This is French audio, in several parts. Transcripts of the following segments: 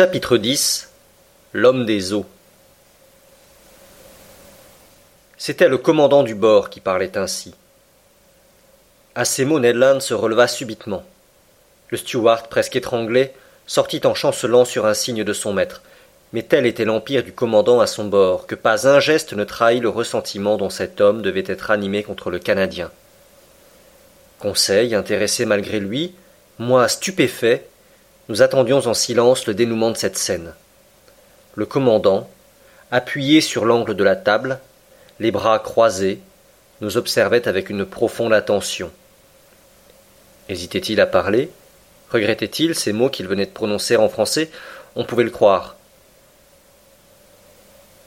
Chapitre 10 L'homme des eaux C'était le commandant du bord qui parlait ainsi. À ces mots, Ned Land se releva subitement. Le steward, presque étranglé, sortit en chancelant sur un signe de son maître. Mais tel était l'empire du commandant à son bord, que pas un geste ne trahit le ressentiment dont cet homme devait être animé contre le Canadien. Conseil, intéressé malgré lui, moi stupéfait, nous attendions en silence le dénouement de cette scène. Le commandant, appuyé sur l'angle de la table, les bras croisés, nous observait avec une profonde attention. Hésitait-il à parler? Regrettait-il ces mots qu'il venait de prononcer en français? On pouvait le croire.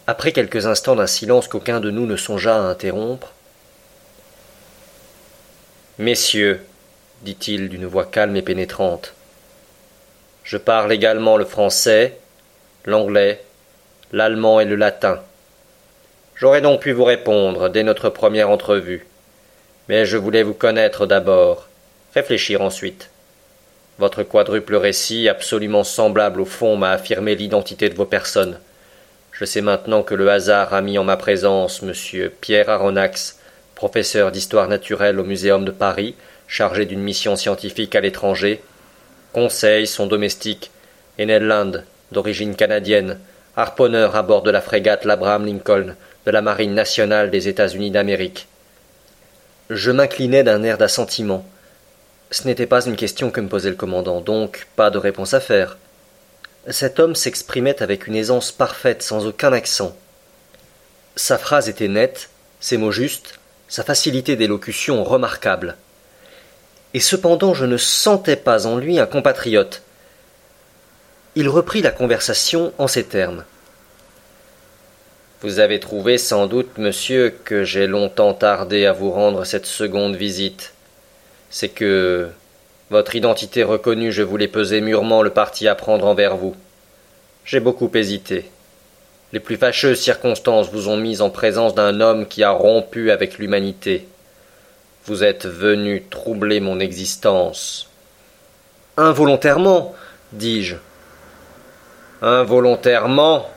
Après quelques instants d'un silence qu'aucun de nous ne songea à interrompre, Messieurs, dit-il d'une voix calme et pénétrante, je parle également le français, l'anglais, l'allemand et le latin. J'aurais donc pu vous répondre dès notre première entrevue. Mais je voulais vous connaître d'abord, réfléchir ensuite. Votre quadruple récit, absolument semblable au fond, m'a affirmé l'identité de vos personnes. Je sais maintenant que le hasard a mis en ma présence monsieur Pierre Aronnax, professeur d'histoire naturelle au Muséum de Paris, chargé d'une mission scientifique à l'étranger, Conseil, son domestique, et Ned Land, d'origine canadienne, harponneur à bord de la frégate l'Abraham Lincoln de la Marine nationale des États-Unis d'Amérique. Je m'inclinai d'un air d'assentiment. Ce n'était pas une question que me posait le commandant, donc pas de réponse à faire. Cet homme s'exprimait avec une aisance parfaite, sans aucun accent. Sa phrase était nette, ses mots justes, sa facilité d'élocution remarquable et cependant je ne sentais pas en lui un compatriote. Il reprit la conversation en ces termes. Vous avez trouvé sans doute, monsieur, que j'ai longtemps tardé à vous rendre cette seconde visite. C'est que votre identité reconnue, je voulais peser mûrement le parti à prendre envers vous. J'ai beaucoup hésité. Les plus fâcheuses circonstances vous ont mis en présence d'un homme qui a rompu avec l'humanité. Vous êtes venu troubler mon existence. Involontairement, dis-je. Involontairement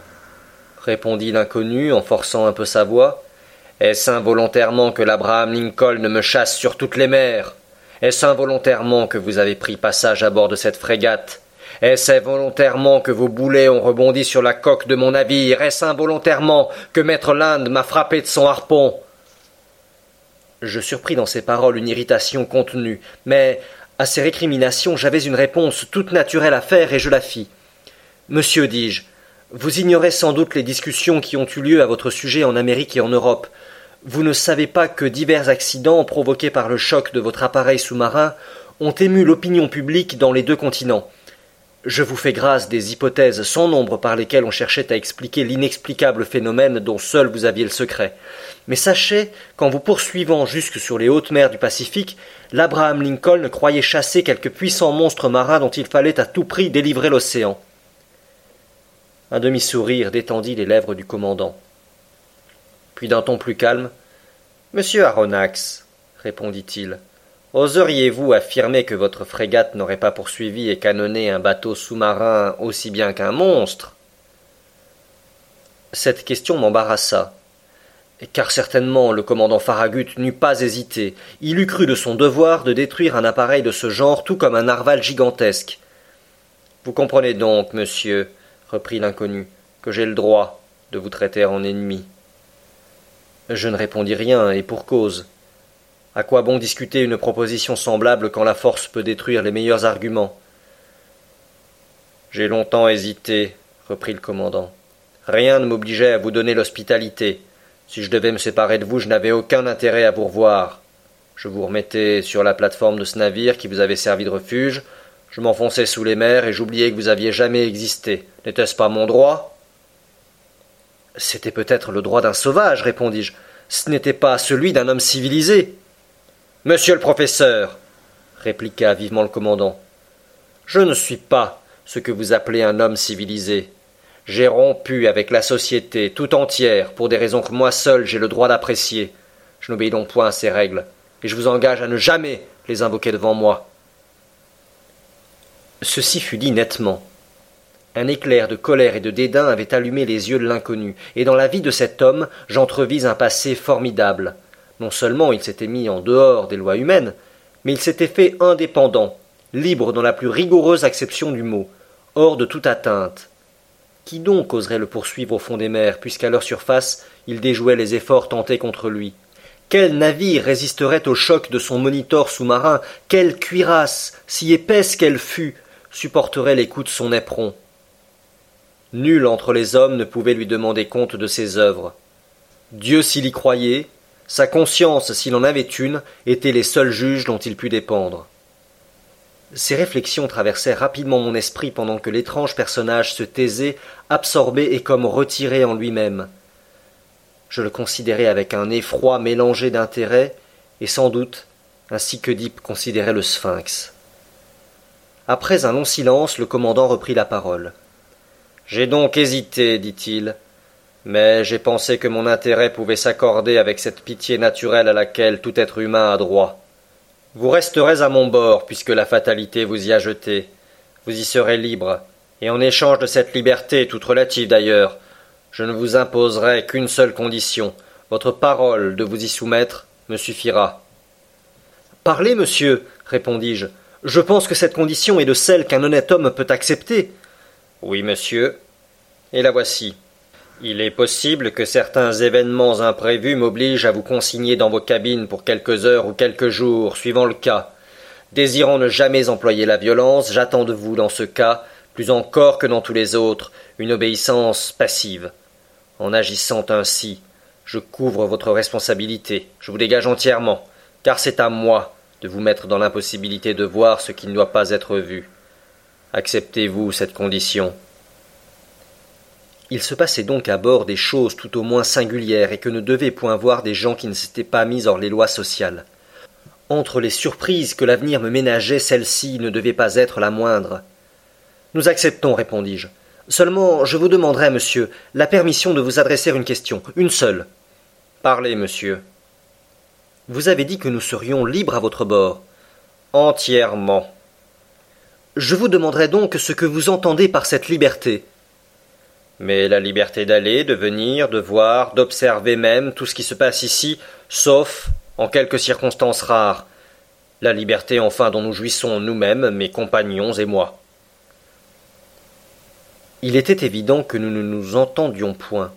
répondit l'inconnu en forçant un peu sa voix. Est-ce involontairement que l'Abraham Lincoln me chasse sur toutes les mers? Est-ce involontairement que vous avez pris passage à bord de cette frégate? Est-ce involontairement que vos boulets ont rebondi sur la coque de mon navire? Est-ce involontairement que Maître Land m'a frappé de son harpon? Je surpris dans ces paroles une irritation contenue, mais à ces récriminations j'avais une réponse toute naturelle à faire et je la fis. Monsieur, dis-je, vous ignorez sans doute les discussions qui ont eu lieu à votre sujet en Amérique et en Europe. Vous ne savez pas que divers accidents provoqués par le choc de votre appareil sous-marin ont ému l'opinion publique dans les deux continents. Je vous fais grâce des hypothèses sans nombre par lesquelles on cherchait à expliquer l'inexplicable phénomène dont seul vous aviez le secret. Mais sachez qu'en vous poursuivant jusque sur les hautes mers du Pacifique, l'Abraham Lincoln croyait chasser quelque puissant monstre marin dont il fallait à tout prix délivrer l'océan. Un demi-sourire détendit les lèvres du commandant. Puis d'un ton plus calme. Monsieur Aronnax, répondit-il, Oseriez-vous affirmer que votre frégate n'aurait pas poursuivi et canonné un bateau sous-marin aussi bien qu'un monstre? Cette question m'embarrassa, car certainement le commandant Farragut n'eût pas hésité. Il eût cru de son devoir de détruire un appareil de ce genre tout comme un narval gigantesque. Vous comprenez donc, monsieur, reprit l'inconnu, que j'ai le droit de vous traiter en ennemi. Je ne répondis rien, et pour cause. À quoi bon discuter une proposition semblable quand la force peut détruire les meilleurs arguments? J'ai longtemps hésité, reprit le commandant. Rien ne m'obligeait à vous donner l'hospitalité. Si je devais me séparer de vous, je n'avais aucun intérêt à vous revoir. Je vous remettais sur la plateforme de ce navire qui vous avait servi de refuge, je m'enfonçais sous les mers et j'oubliais que vous aviez jamais existé. N'était-ce pas mon droit? C'était peut-être le droit d'un sauvage, répondis-je. Ce n'était pas celui d'un homme civilisé. Monsieur le professeur, répliqua vivement le commandant, je ne suis pas ce que vous appelez un homme civilisé. J'ai rompu avec la société tout entière pour des raisons que moi seul j'ai le droit d'apprécier. Je n'obéis donc point à ces règles, et je vous engage à ne jamais les invoquer devant moi. Ceci fut dit nettement. Un éclair de colère et de dédain avait allumé les yeux de l'inconnu, et dans la vie de cet homme j'entrevis un passé formidable. Non seulement il s'était mis en dehors des lois humaines, mais il s'était fait indépendant, libre dans la plus rigoureuse acception du mot, hors de toute atteinte. Qui donc oserait le poursuivre au fond des mers, puisqu'à leur surface il déjouait les efforts tentés contre lui? Quel navire résisterait au choc de son monitor sous-marin? Quelle cuirasse, si épaisse qu'elle fût, supporterait les coups de son éperon Nul entre les hommes ne pouvait lui demander compte de ses œuvres. Dieu s'il y croyait, sa conscience s'il en avait une, étaient les seuls juges dont il pût dépendre. Ces réflexions traversèrent rapidement mon esprit pendant que l'étrange personnage se taisait, absorbé et comme retiré en lui-même. Je le considérais avec un effroi mélangé d'intérêt, et sans doute, ainsi que considérait le sphinx. Après un long silence, le commandant reprit la parole. J'ai donc hésité, dit-il, mais j'ai pensé que mon intérêt pouvait s'accorder avec cette pitié naturelle à laquelle tout être humain a droit. Vous resterez à mon bord, puisque la fatalité vous y a jeté. Vous y serez libre, et en échange de cette liberté, toute relative d'ailleurs, je ne vous imposerai qu'une seule condition. Votre parole de vous y soumettre me suffira. Parlez, monsieur, répondis-je. Je pense que cette condition est de celle qu'un honnête homme peut accepter. Oui, monsieur. Et la voici. Il est possible que certains événements imprévus m'obligent à vous consigner dans vos cabines pour quelques heures ou quelques jours, suivant le cas. Désirant ne jamais employer la violence, j'attends de vous dans ce cas, plus encore que dans tous les autres, une obéissance passive. En agissant ainsi, je couvre votre responsabilité, je vous dégage entièrement, car c'est à moi de vous mettre dans l'impossibilité de voir ce qui ne doit pas être vu. Acceptez-vous cette condition? Il se passait donc à bord des choses tout au moins singulières et que ne devaient point voir des gens qui ne s'étaient pas mis hors les lois sociales. Entre les surprises que l'avenir me ménageait, celle-ci ne devait pas être la moindre. Nous acceptons, répondis-je. Seulement, je vous demanderai, monsieur, la permission de vous adresser une question, une seule. Parlez, monsieur. Vous avez dit que nous serions libres à votre bord. Entièrement. Je vous demanderai donc ce que vous entendez par cette liberté. Mais la liberté d'aller, de venir, de voir, d'observer même tout ce qui se passe ici, sauf en quelques circonstances rares. La liberté enfin dont nous jouissons nous-mêmes, mes compagnons et moi. Il était évident que nous ne nous entendions point.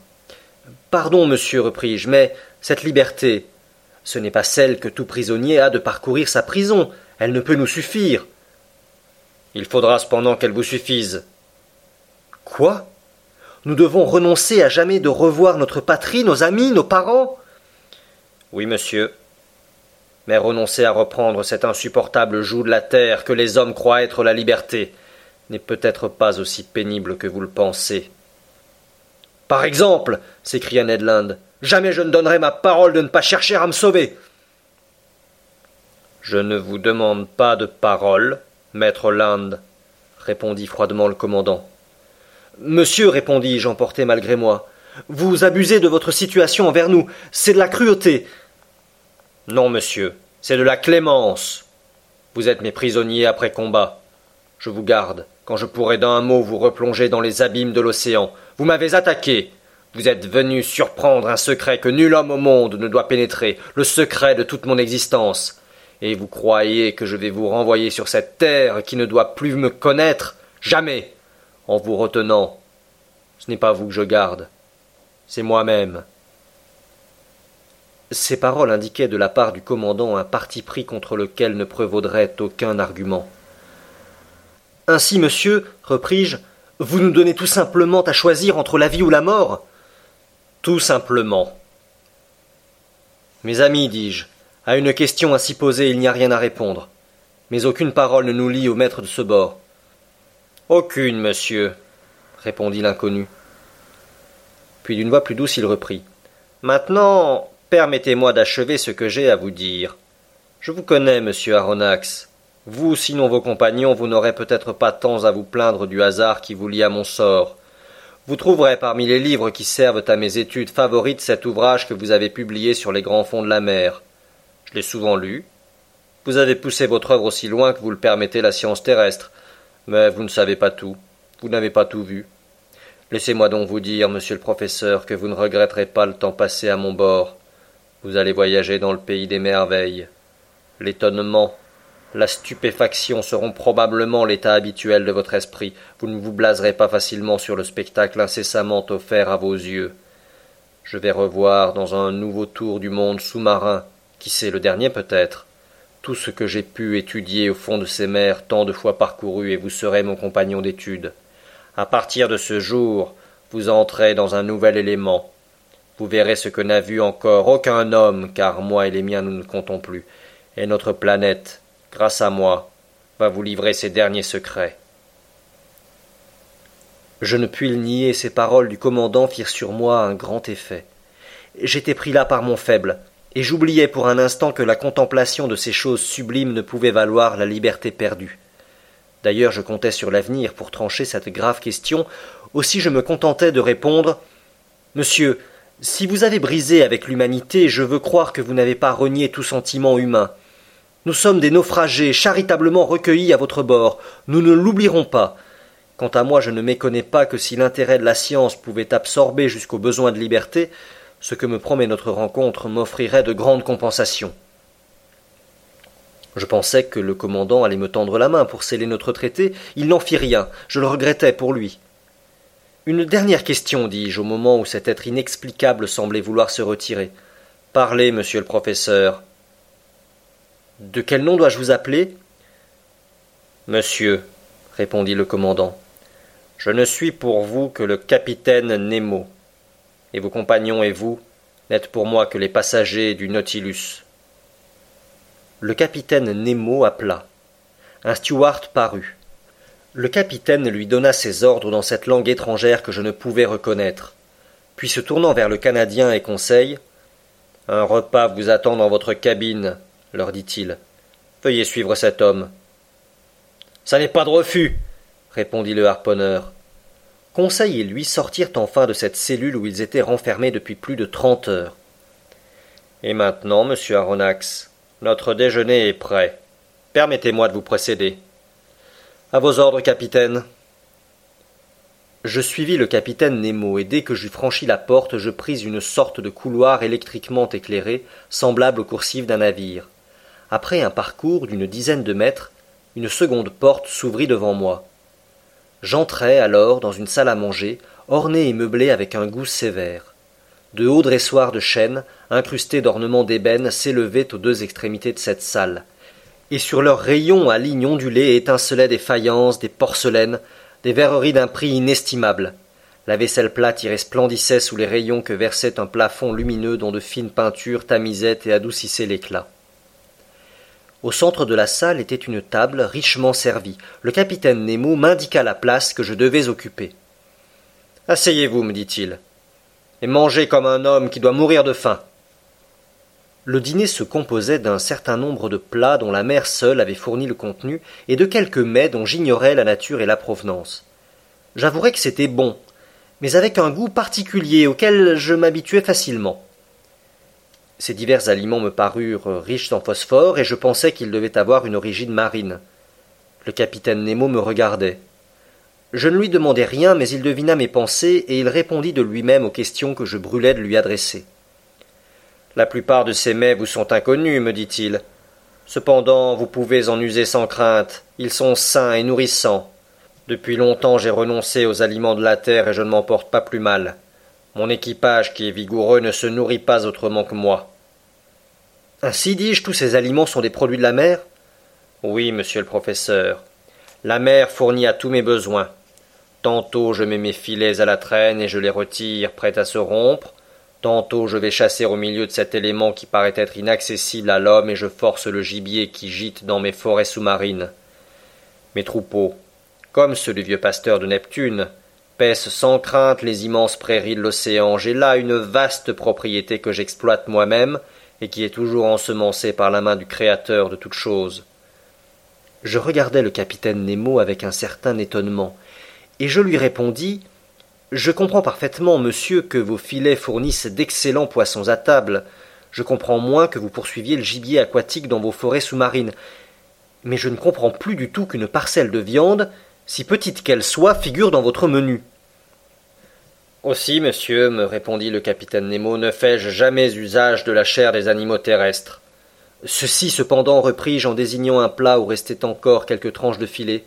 Pardon, monsieur, repris-je, mais cette liberté, ce n'est pas celle que tout prisonnier a de parcourir sa prison. Elle ne peut nous suffire. Il faudra cependant qu'elle vous suffise. Quoi? Nous devons renoncer à jamais de revoir notre patrie, nos amis, nos parents Oui, monsieur. Mais renoncer à reprendre cet insupportable joug de la terre que les hommes croient être la liberté n'est peut-être pas aussi pénible que vous le pensez. Par exemple, s'écria Ned Land, jamais je ne donnerai ma parole de ne pas chercher à me sauver. Je ne vous demande pas de parole, Maître Land, répondit froidement le commandant. Monsieur, répondis-je, emporté malgré moi, vous abusez de votre situation envers nous. C'est de la cruauté. Non, monsieur, c'est de la clémence. Vous êtes mes prisonniers après combat. Je vous garde, quand je pourrai d'un mot vous replonger dans les abîmes de l'océan. Vous m'avez attaqué. Vous êtes venu surprendre un secret que nul homme au monde ne doit pénétrer, le secret de toute mon existence. Et vous croyez que je vais vous renvoyer sur cette terre qui ne doit plus me connaître? Jamais En vous retenant. Ce n'est pas vous que je garde. C'est moi-même. Ces paroles indiquaient de la part du commandant un parti pris contre lequel ne prévaudrait aucun argument. Ainsi, monsieur, repris-je, vous nous donnez tout simplement à choisir entre la vie ou la mort Tout simplement. Mes amis, dis-je, à une question ainsi posée, il n'y a rien à répondre. Mais aucune parole ne nous lie au maître de ce bord. Aucune, monsieur, répondit l'inconnu. Puis d'une voix plus douce il reprit. Maintenant, permettez-moi d'achever ce que j'ai à vous dire. Je vous connais, monsieur Aronnax. Vous, sinon vos compagnons, vous n'aurez peut-être pas tant à vous plaindre du hasard qui vous lie à mon sort. Vous trouverez parmi les livres qui servent à mes études favorites cet ouvrage que vous avez publié sur les grands fonds de la mer. Je l'ai souvent lu. Vous avez poussé votre œuvre aussi loin que vous le permettez la science terrestre, mais vous ne savez pas tout. Vous n'avez pas tout vu. Laissez-moi donc vous dire, monsieur le professeur, que vous ne regretterez pas le temps passé à mon bord. Vous allez voyager dans le pays des merveilles. L'étonnement, la stupéfaction seront probablement l'état habituel de votre esprit. Vous ne vous blaserez pas facilement sur le spectacle incessamment offert à vos yeux. Je vais revoir dans un nouveau tour du monde sous-marin, qui sait le dernier peut-être, tout ce que j'ai pu étudier au fond de ces mers tant de fois parcourues, et vous serez mon compagnon d'études. À partir de ce jour, vous entrez dans un nouvel élément. Vous verrez ce que n'a vu encore aucun homme, car moi et les miens nous ne comptons plus, et notre planète, grâce à moi, va vous livrer ses derniers secrets. Je ne puis le nier, ces paroles du commandant firent sur moi un grand effet. J'étais pris là par mon faible, et j'oubliais pour un instant que la contemplation de ces choses sublimes ne pouvait valoir la liberté perdue. D'ailleurs, je comptais sur l'avenir pour trancher cette grave question, aussi je me contentais de répondre Monsieur, si vous avez brisé avec l'humanité, je veux croire que vous n'avez pas renié tout sentiment humain. Nous sommes des naufragés, charitablement recueillis à votre bord. Nous ne l'oublierons pas. Quant à moi, je ne méconnais pas que si l'intérêt de la science pouvait absorber jusqu'au besoin de liberté, ce que me promet notre rencontre m'offrirait de grandes compensations. Je pensais que le commandant allait me tendre la main pour sceller notre traité. Il n'en fit rien. Je le regrettais pour lui. Une dernière question, dis-je, au moment où cet être inexplicable semblait vouloir se retirer. Parlez, monsieur le professeur. De quel nom dois-je vous appeler? Monsieur, répondit le commandant, je ne suis pour vous que le capitaine Nemo et vos compagnons et vous n'êtes pour moi que les passagers du Nautilus. Le capitaine Nemo appela. Un steward parut. Le capitaine lui donna ses ordres dans cette langue étrangère que je ne pouvais reconnaître. Puis se tournant vers le Canadien et Conseil, Un repas vous attend dans votre cabine, leur dit-il. Veuillez suivre cet homme. Ça n'est pas de refus, répondit le harponneur. Conseil et lui sortirent enfin de cette cellule où ils étaient renfermés depuis plus de trente heures. Et maintenant, monsieur Aronnax, notre déjeuner est prêt. Permettez-moi de vous précéder. À vos ordres, capitaine. Je suivis le capitaine Nemo, et dès que j'eus franchi la porte, je pris une sorte de couloir électriquement éclairé, semblable aux coursives d'un navire. Après un parcours d'une dizaine de mètres, une seconde porte s'ouvrit devant moi. J'entrai alors dans une salle à manger, ornée et meublée avec un goût sévère. De hauts dressoirs de chêne, incrustés d'ornements d'ébène, s'élevaient aux deux extrémités de cette salle, et sur leurs rayons à lignes ondulées étincelaient des faïences, des porcelaines, des verreries d'un prix inestimable. La vaisselle plate y resplendissait sous les rayons que versait un plafond lumineux dont de fines peintures tamisaient et adoucissaient l'éclat. Au centre de la salle était une table richement servie. Le capitaine Nemo m'indiqua la place que je devais occuper. Asseyez-vous, me dit-il, et mangez comme un homme qui doit mourir de faim. Le dîner se composait d'un certain nombre de plats dont la mer seule avait fourni le contenu, et de quelques mets dont j'ignorais la nature et la provenance. J'avouerai que c'était bon, mais avec un goût particulier auquel je m'habituais facilement. Ces divers aliments me parurent riches en phosphore, et je pensais qu'ils devaient avoir une origine marine. Le capitaine Nemo me regardait. Je ne lui demandai rien, mais il devina mes pensées, et il répondit de lui-même aux questions que je brûlais de lui adresser. La plupart de ces mets vous sont inconnus, me dit-il. Cependant, vous pouvez en user sans crainte. Ils sont sains et nourrissants. Depuis longtemps j'ai renoncé aux aliments de la terre et je ne m'en porte pas plus mal. Mon équipage, qui est vigoureux, ne se nourrit pas autrement que moi. Ainsi dis-je, tous ces aliments sont des produits de la mer? Oui, monsieur le professeur. La mer fournit à tous mes besoins. Tantôt je mets mes filets à la traîne et je les retire, prêts à se rompre. Tantôt je vais chasser au milieu de cet élément qui paraît être inaccessible à l'homme et je force le gibier qui gîte dans mes forêts sous-marines. Mes troupeaux, comme ceux du vieux pasteur de Neptune, sans crainte les immenses prairies de l'océan. J'ai là une vaste propriété que j'exploite moi-même et qui est toujours ensemencée par la main du Créateur de toutes choses. Je regardai le capitaine Nemo avec un certain étonnement, et je lui répondis Je comprends parfaitement, monsieur, que vos filets fournissent d'excellents poissons à table. Je comprends moins que vous poursuiviez le gibier aquatique dans vos forêts sous-marines. Mais je ne comprends plus du tout qu'une parcelle de viande, si petite qu'elle soit, figure dans votre menu. Aussi, monsieur, me répondit le capitaine Nemo, ne fais-je jamais usage de la chair des animaux terrestres? Ceci, cependant, repris-je en désignant un plat où restaient encore quelques tranches de filet?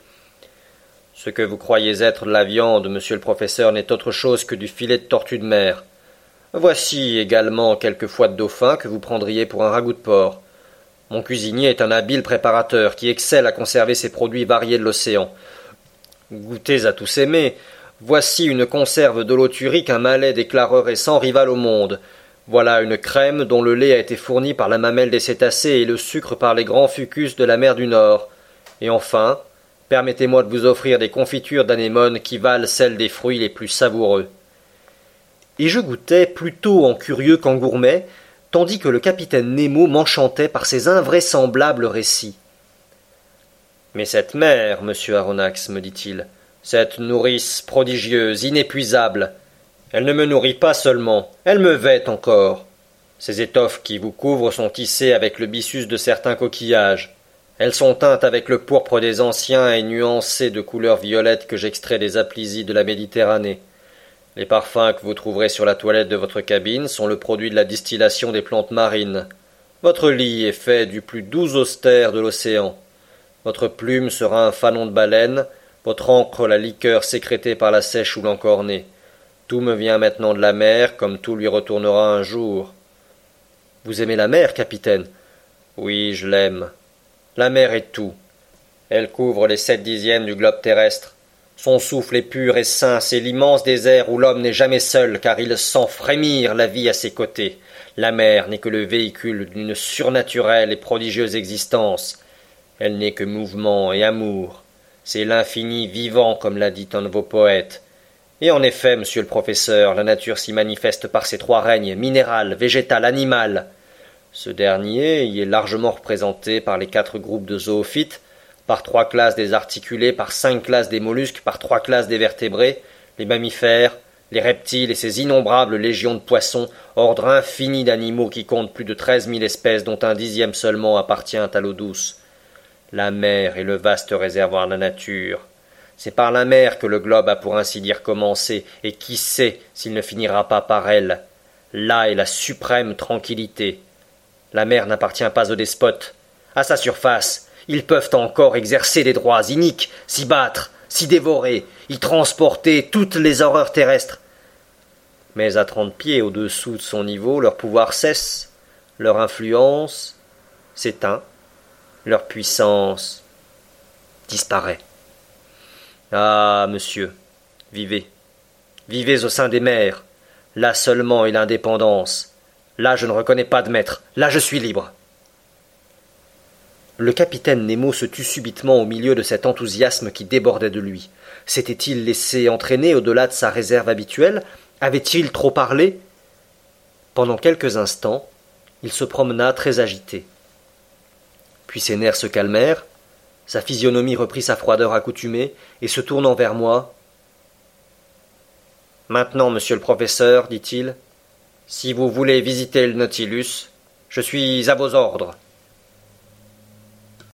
Ce que vous croyez être la viande, monsieur le professeur, n'est autre chose que du filet de tortue de mer. Voici également quelques foies de dauphin que vous prendriez pour un ragoût de porc. Mon cuisinier est un habile préparateur qui excelle à conserver ses produits variés de l'océan. Goûtez à tous ces mets, Voici une conserve d'holothurie qu'un malais déclarerait sans rival au monde. Voilà une crème dont le lait a été fourni par la mamelle des cétacés et le sucre par les grands fucus de la mer du Nord. Et enfin, permettez-moi de vous offrir des confitures d'anémone qui valent celles des fruits les plus savoureux. Et je goûtais plutôt en curieux qu'en gourmet, tandis que le capitaine Nemo m'enchantait par ses invraisemblables récits. Mais cette mer, monsieur Aronnax, me dit-il, cette nourrice prodigieuse, inépuisable. Elle ne me nourrit pas seulement, elle me vêt encore. Ces étoffes qui vous couvrent sont tissées avec le byssus de certains coquillages. Elles sont teintes avec le pourpre des anciens et nuancées de couleurs violettes que j'extrais des aplysies de la Méditerranée. Les parfums que vous trouverez sur la toilette de votre cabine sont le produit de la distillation des plantes marines. Votre lit est fait du plus doux austère de l'océan. Votre plume sera un fanon de baleine, votre encre la liqueur sécrétée par la sèche ou l'encornée. Tout me vient maintenant de la mer, comme tout lui retournera un jour. Vous aimez la mer, capitaine? Oui, je l'aime. La mer est tout. Elle couvre les sept dixièmes du globe terrestre. Son souffle est pur et sain, c'est l'immense désert où l'homme n'est jamais seul, car il sent frémir la vie à ses côtés. La mer n'est que le véhicule d'une surnaturelle et prodigieuse existence. Elle n'est que mouvement et amour. C'est l'infini vivant, comme l'a dit un de vos poètes. Et en effet, monsieur le professeur, la nature s'y manifeste par ses trois règnes, minéral, végétal, animal. Ce dernier y est largement représenté par les quatre groupes de zoophytes, par trois classes des articulés, par cinq classes des mollusques, par trois classes des vertébrés, les mammifères, les reptiles et ces innombrables légions de poissons, ordre infini d'animaux qui comptent plus de treize mille espèces dont un dixième seulement appartient à l'eau douce. La mer est le vaste réservoir de la nature. C'est par la mer que le globe a pour ainsi dire commencé, et qui sait s'il ne finira pas par elle. Là est la suprême tranquillité. La mer n'appartient pas aux despotes. À sa surface, ils peuvent encore exercer des droits iniques, s'y battre, s'y dévorer, y transporter toutes les horreurs terrestres. Mais à trente pieds au-dessous de son niveau, leur pouvoir cesse, leur influence s'éteint, leur puissance disparaît. Ah, monsieur, vivez, vivez au sein des mers, là seulement est l'indépendance, là je ne reconnais pas de maître, là je suis libre. Le capitaine Nemo se tut subitement au milieu de cet enthousiasme qui débordait de lui. S'était-il laissé entraîner au-delà de sa réserve habituelle? Avait-il trop parlé? Pendant quelques instants, il se promena très agité. Puis ses nerfs se calmèrent, sa physionomie reprit sa froideur accoutumée, et se tournant vers moi. Maintenant, monsieur le professeur, dit-il, si vous voulez visiter le Nautilus, je suis à vos ordres.